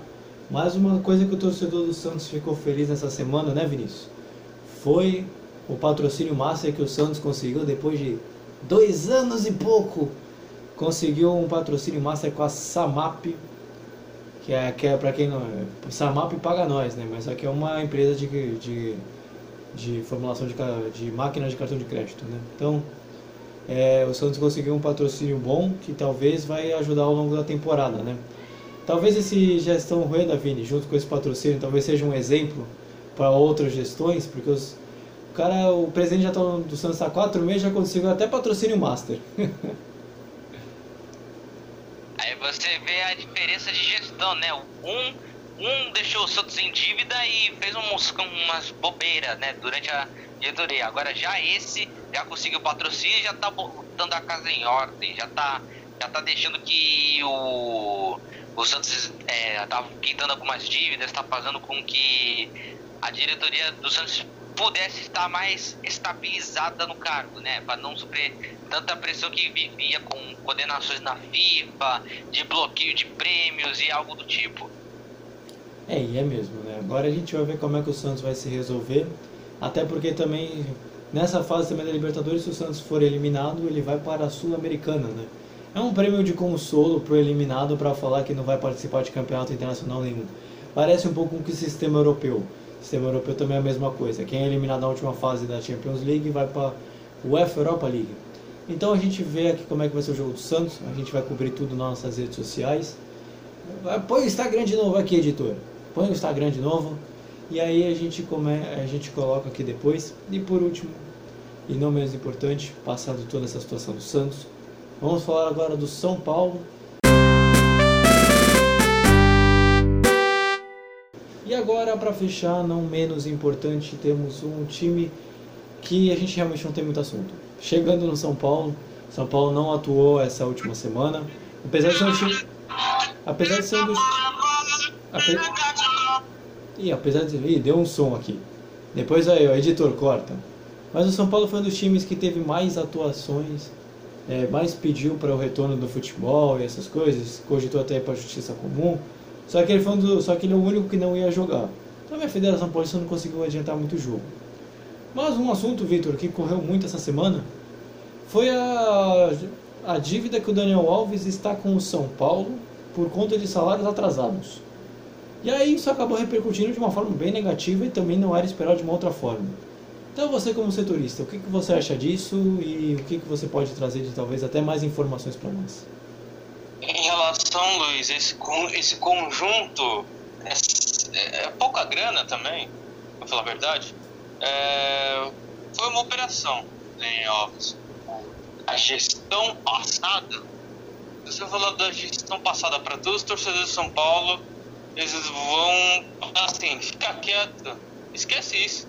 Speaker 1: Mais uma coisa que o torcedor do Santos ficou feliz nessa semana, né, Vinícius? Foi o patrocínio master que o Santos conseguiu depois de dois anos e pouco. Conseguiu um patrocínio master com a Samap, que é, que é para quem não. Samap paga nós, né? Mas aqui é uma empresa de, de, de formulação de, de máquinas de cartão de crédito, né? Então é, o Santos conseguiu um patrocínio bom que talvez vai ajudar ao longo da temporada, né? Talvez esse gestão Rueda Vini, junto com esse patrocínio, talvez seja um exemplo para outras gestões, porque os, o cara, o presidente já tá do Santos há quatro meses já conseguiu até patrocínio master.
Speaker 2: Aí você vê a diferença de gestão, né? Um, um deixou o Santos em dívida e fez umas, umas bobeiras, né? Durante a diretoria. Agora já esse já conseguiu patrocínio já tá botando a casa em ordem, já tá, já tá deixando que o, o Santos é, tá quitando algumas dívidas, está fazendo com que a diretoria do Santos pudesse estar mais estabilizada no cargo, né, para não sofrer tanta pressão que vivia com condenações na FIFA, de bloqueio de prêmios e algo do tipo.
Speaker 1: É, e é mesmo, né? Agora a gente vai ver como é que o Santos vai se resolver. Até porque também nessa fase também da Libertadores, se o Santos for eliminado, ele vai para a Sul-Americana, né? É um prêmio de consolo pro eliminado para falar que não vai participar de campeonato internacional nenhum. Parece um pouco com o sistema europeu. Sistema europeu também é a mesma coisa. Quem é eliminado na última fase da Champions League vai para o UEFA Europa League. Então a gente vê aqui como é que vai ser o jogo do Santos. A gente vai cobrir tudo nas nossas redes sociais. Põe o Instagram de novo aqui, editor. Põe o Instagram de novo. E aí a gente, come, a gente coloca aqui depois. E por último, e não menos importante, passado toda essa situação do Santos, vamos falar agora do São Paulo. E agora, para fechar, não menos importante, temos um time que a gente realmente não tem muito assunto. Chegando no São Paulo, São Paulo não atuou essa última semana, apesar de ser um time. Apesar de ser um dos. Ih, apesar de. Ih, deu um som aqui. Depois aí, o editor, corta. Mas o São Paulo foi um dos times que teve mais atuações, é, mais pediu para o retorno do futebol e essas coisas, cogitou até para a justiça comum. Só que, ele foi um do, só que ele é o único que não ia jogar. Então a Federação Paulista não conseguiu adiantar muito o jogo. Mas um assunto, Vitor, que correu muito essa semana foi a, a dívida que o Daniel Alves está com o São Paulo por conta de salários atrasados. E aí isso acabou repercutindo de uma forma bem negativa e também não era esperado de uma outra forma. Então você como setorista, o que, que você acha disso e o que, que você pode trazer de talvez até mais informações para nós?
Speaker 3: Em relação, Luiz, esse, esse conjunto é, é pouca grana também, para falar a verdade. É, foi uma operação, Daniel Alves. A gestão passada, se você falar da gestão passada para todos os torcedores de São Paulo, eles vão, assim, ficar quieto, esquece isso.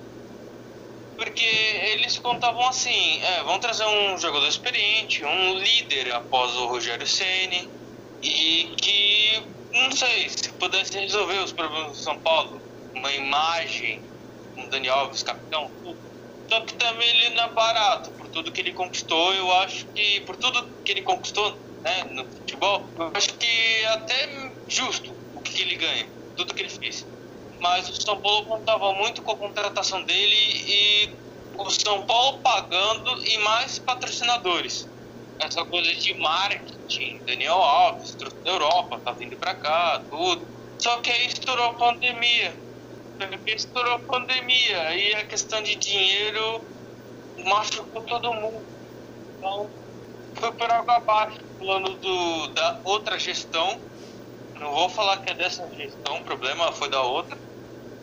Speaker 3: Porque eles contavam assim, é, vão trazer um jogador experiente, um líder após o Rogério Ceni e que, não sei, se pudesse resolver os problemas do São Paulo, uma imagem, um Dani Alves, capitão, só que também ele não é barato, por tudo que ele conquistou, eu acho que, por tudo que ele conquistou né, no futebol, eu acho que é até justo o que ele ganha, tudo que ele fez. Mas o São Paulo contava muito com a contratação dele e o São Paulo pagando e mais patrocinadores. Essa coisa de marketing, Daniel Alves, da Europa, tá vindo pra cá, tudo. Só que aí estourou a pandemia estourou a pandemia e a questão de dinheiro machucou todo mundo. Então, foi por água abaixo. Falando do, da outra gestão, não vou falar que é dessa gestão, o problema foi da outra.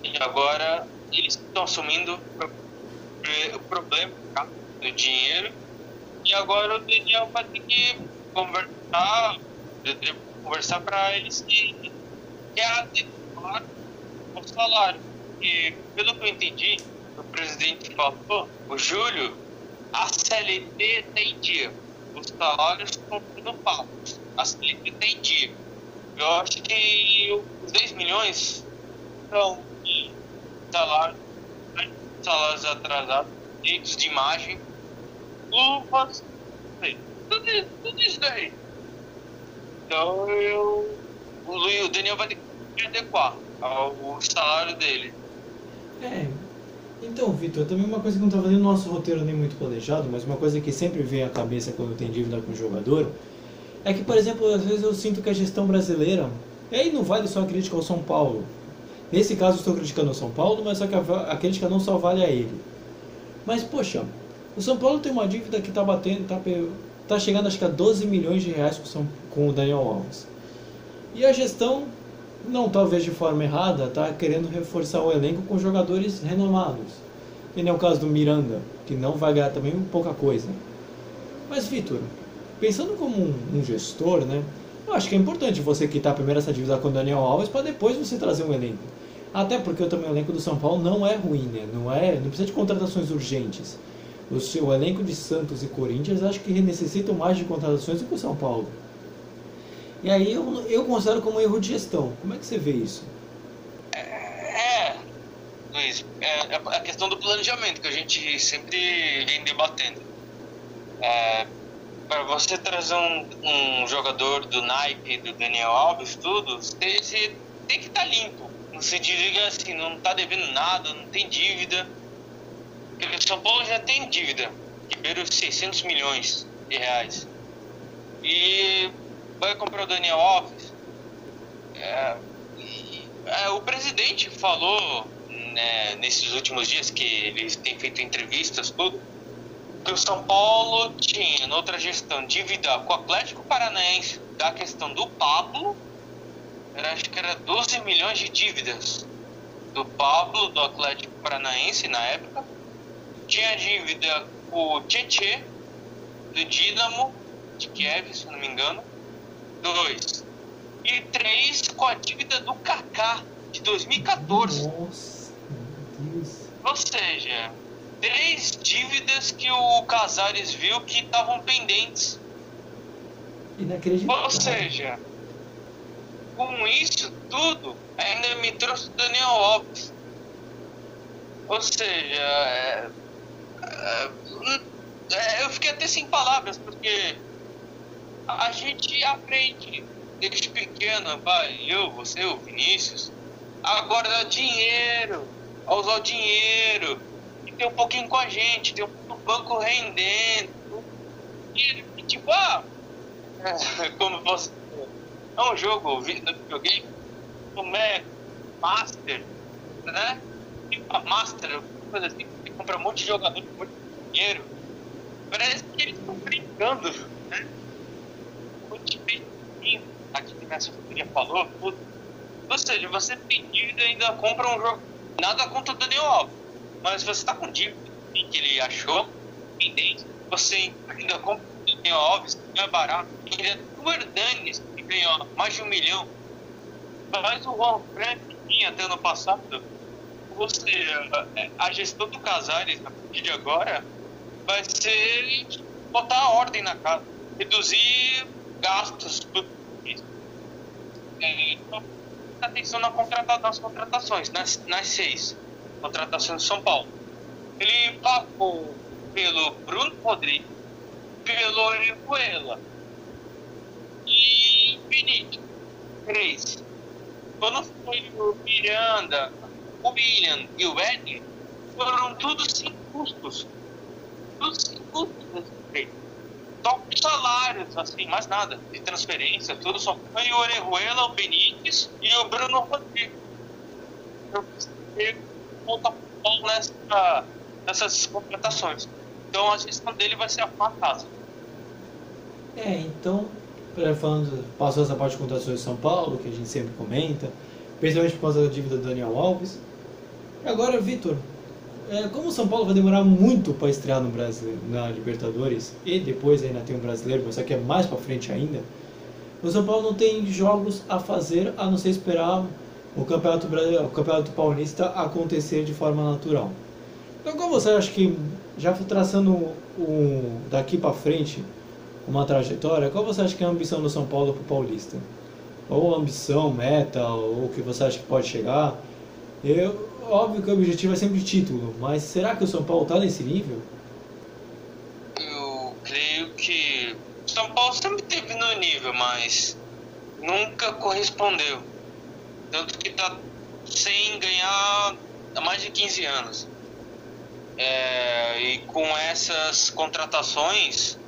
Speaker 3: E agora eles estão assumindo o problema do dinheiro. E agora o Daniel vai ter que conversar, conversar para eles que, que adequar o salário. E pelo que eu entendi, o presidente falou, o Júlio, a CLT tem dia. Os salários estão tudo pagos. A CLT tem dia. Eu acho que os 10 milhões são salários, salários atrasados, direitos de imagem, luvas, tudo, tudo isso daí. Então eu, o Daniel vai ter que adequar ao salário dele.
Speaker 1: É. Então, Vitor, também uma coisa que não estava no nosso roteiro nem muito planejado, mas uma coisa que sempre vem à cabeça quando tem dívida com o jogador, é que, por exemplo, às vezes eu sinto que a gestão brasileira, e aí não vale só a crítica ao São Paulo. Nesse caso estou criticando o São Paulo, mas só que a, a crítica não só vale a ele. Mas, poxa, o São Paulo tem uma dívida que está batendo, está tá chegando acho que a 12 milhões de reais com, com o Daniel Alves. E a gestão não talvez de forma errada, está querendo reforçar o elenco com jogadores renomados. E nem o caso do Miranda, que não vai ganhar também pouca coisa. Mas, Vitor, pensando como um, um, gestor, né, eu acho que é importante você quitar primeiro essa dívida com o Daniel Alves para depois você trazer um elenco. Até porque também o elenco do São Paulo não é ruim, né? não, é, não precisa de contratações urgentes. O seu elenco de Santos e Corinthians acho que necessitam mais de contratações do que o São Paulo. E aí eu, eu considero como um erro de gestão. Como é que você vê isso?
Speaker 3: É, é Luiz, é, é a questão do planejamento que a gente sempre vem debatendo. É, para você trazer um, um, jogador do naipe do Daniel Alves, tudo, você tem que estar tá limpo. No sentido de assim, não está devendo nada, não tem dívida. O São Paulo já tem dívida, que beira 600 milhões de reais. E vai comprar o Daniel Alves. É, é, o presidente falou né, nesses últimos dias que ele tem feito entrevistas tudo que o São Paulo tinha noutra gestão dívida com o Atlético Paranaense da questão do Pablo era, acho que era 12 milhões de dívidas do Pablo do Atlético Paranaense na época tinha dívida com o Tietê do Dinamo de Kiev se não me engano dois. E três com a dívida do Kaká de 2014. Nossa, meu Deus. Ou seja, três dívidas que o Casares viu que estavam pendentes.
Speaker 1: Inacreditável.
Speaker 3: Ou seja, com isso tudo, ainda me trouxe o Daniel Alves. Ou seja, é, eu fiquei até sem palavras, porque a gente aprende desde pequeno, vai, eu, você, o Vinícius, a guardar dinheiro, a usar o dinheiro, e ter um pouquinho com a gente, ter um banco rendendo. E, tipo, ah, como você. É um jogo do videogame, como é Master, né? Tipo, Master, coisa assim, que compra um monte de jogador com muito dinheiro. Parece que eles estão brincando, né? aqui que nessa família falou. Ou seja, você e ainda compra um jogo. Nada contra o Daniel Alves. Mas você está com dívida. que ele achou, pendente. Você ainda compra o Daniel Alves, não é barato. Ainda o Hernanes, que ganhou mais de um milhão. Mas o Juan Frank tinha até ano passado. Você, a gestão do Casares, a partir de agora, vai ser botar ordem na casa, reduzir gastos. É, atenção na contrata, nas contratações, nas, nas seis contratações de São Paulo. Ele pagou pelo Bruno Rodrigues, pelo Orihuela e Benítez. Três. Quando foi o Miranda, o William e o Ed, foram todos sem custos. Todos sem custos Só com salários, assim, mais nada. De transferência, tudo só foi o Orejuela, o Benítez e o Bruno Rodrigues. Eu voltar nessa, nessas contratações. Então a gestão dele vai ser a casa.
Speaker 1: É, então, falando, passou essa parte de contratações de São Paulo, que a gente sempre comenta, principalmente por causa da dívida do Daniel Alves. Agora, Vitor, é, como o São Paulo vai demorar muito para estrear no Brasil, na Libertadores, e depois ainda tem o um brasileiro, mas que é mais para frente ainda, o São Paulo não tem jogos a fazer a não ser esperar o Campeonato, o Campeonato Paulista acontecer de forma natural. Então, como você acha que, já traçando um, daqui para frente uma trajetória, qual você acha que é a ambição do São Paulo para o Paulista? Ou ambição, meta, ou o que você acha que pode chegar? Eu, óbvio que o objetivo é sempre título, mas será que o São Paulo está nesse nível?
Speaker 3: Eu creio que o São Paulo sempre esteve no nível, mas nunca correspondeu. Tanto que está sem ganhar há mais de 15 anos. É, e com essas contratações,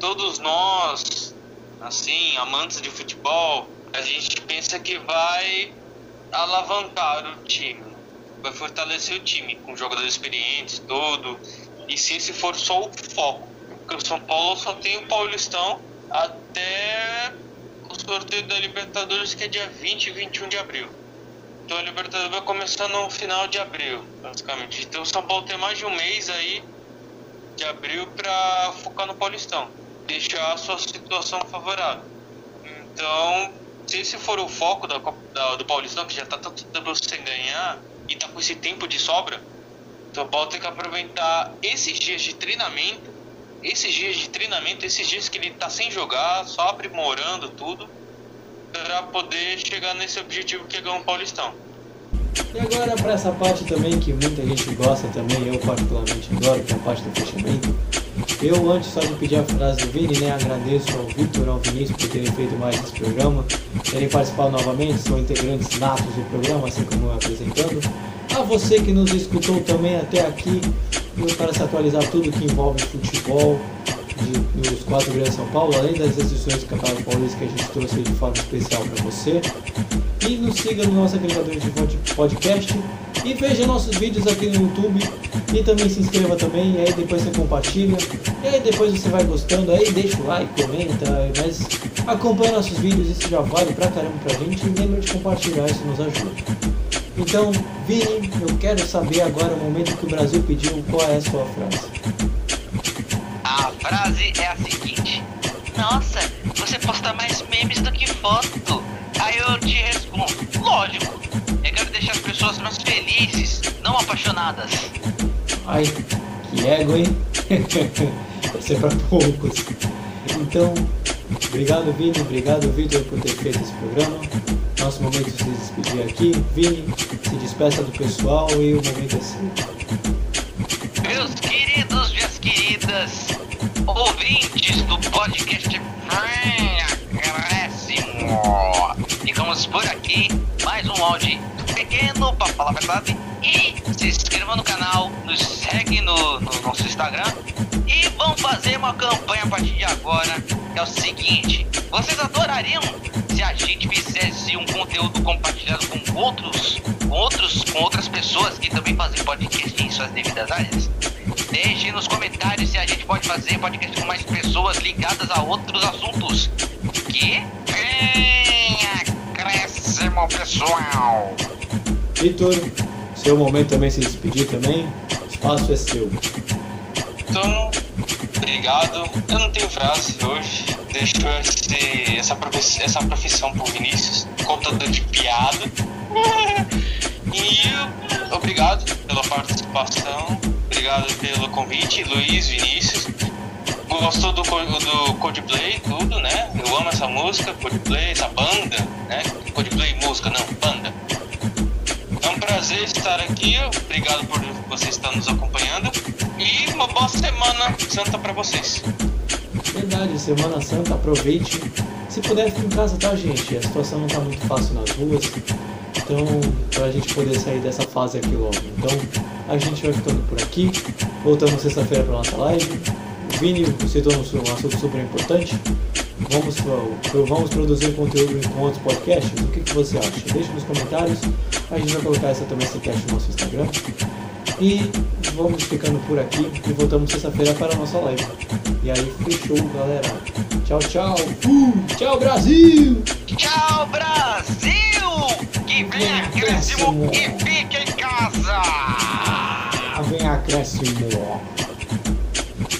Speaker 3: todos nós, assim, amantes de futebol, a gente pensa que vai alavancar o time, vai fortalecer o time com jogadores experientes, todo. E se esse for só o foco, porque o São Paulo só tem o Paulistão até o sorteio da Libertadores que é dia 20 e 21 de abril. Então a Libertadores vai começar no final de abril, basicamente. Então o São Paulo tem mais de um mês aí de abril para focar no Paulistão, deixar a sua situação favorável. Então, se esse for o foco da, da do Paulistão, que já está tanto tempo sem ganhar e está com esse tempo de sobra, o São Paulo tem que aproveitar esses dias de treinamento esses dias de treinamento, esses dias que ele está sem jogar, só aprimorando tudo, para poder chegar nesse objetivo que é ganhar um Paulistão.
Speaker 1: E agora para essa parte também que muita gente gosta também, eu particularmente adoro, que é a parte do fechamento. Eu antes só de pedir a frase do Vini, né, agradeço ao Victor ao Vinícius por terem feito mais esse programa, terem participado novamente, são integrantes natos do programa, assim como eu apresentando. A você que nos escutou também até aqui, para se atualizar tudo que envolve futebol dos quatro grandes São Paulo, além das restrições do Campeonato Paulista que a gente trouxe de forma especial para você. E nos siga no nosso agregador de podcast e veja nossos vídeos aqui no YouTube e também se inscreva também, aí depois você compartilha, e aí depois você vai gostando, aí deixa o like, comenta, mas acompanha nossos vídeos, isso já vale pra caramba pra gente e lembra de compartilhar, isso nos ajuda. Então, Vini, eu quero saber agora o momento que o Brasil pediu qual é a sua frase.
Speaker 2: A frase é a seguinte: Nossa, você posta mais memes do que foto. Aí eu te respondo: Lógico, eu quero deixar as pessoas mais felizes, não apaixonadas.
Speaker 1: Ai, que ego, hein? Vai ser pra poucos. Então, obrigado, Vini, obrigado, Vitor, por ter feito esse programa nosso momento de se despedir aqui. Vini, se despeça do pessoal e o momento é seu.
Speaker 2: Meus queridos, minhas queridas, ouvintes do podcast Acréscimo. Ficamos por aqui, mais um áudio pequeno para falar a verdade. E se inscreva no canal, nos segue no, no nosso Instagram e vamos fazer uma campanha a partir de agora. Que é o seguinte: vocês adorariam se a gente fizesse um conteúdo compartilhado com outros, com outros, com outras pessoas que também fazem podcast em suas devidas áreas? Deixe nos comentários se a gente pode fazer podcast com mais pessoas ligadas a outros assuntos. Que venha crescimento pessoal.
Speaker 1: Vitor, seu momento também se despedir também. espaço é seu.
Speaker 3: Então, obrigado. Eu não tenho frase hoje. Deixo esse, essa, profissão, essa profissão pro Vinícius, contador de piada. E obrigado pela participação. Obrigado pelo convite, Luiz, Vinícius. Gostou do, do tudo, né? Eu amo essa música, Coldplay, essa banda, né? Coldplay música, não, banda. É um prazer estar aqui. Obrigado por você estar nos acompanhando. E uma boa semana santa para vocês.
Speaker 1: Verdade, Semana Santa, aproveite. Se puder, fique em casa, tá, gente? A situação não tá muito fácil nas ruas. Então, pra gente poder sair dessa fase aqui logo. Então, a gente vai ficando por aqui. Voltamos sexta-feira pra nossa live. O Vini citou um assunto super importante. Vamos, vamos produzir conteúdo em outros podcasts? O que, que você acha? Deixe nos comentários. A gente vai colocar essa também esse cast no nosso Instagram. E vamos ficando por aqui e voltamos sexta-feira para a nossa live. E aí, fechou, galera. Tchau, tchau. Uh, tchau, Brasil!
Speaker 2: Tchau, Brasil! Que venha acréscimo e fique em casa!
Speaker 1: Vem acréscimo.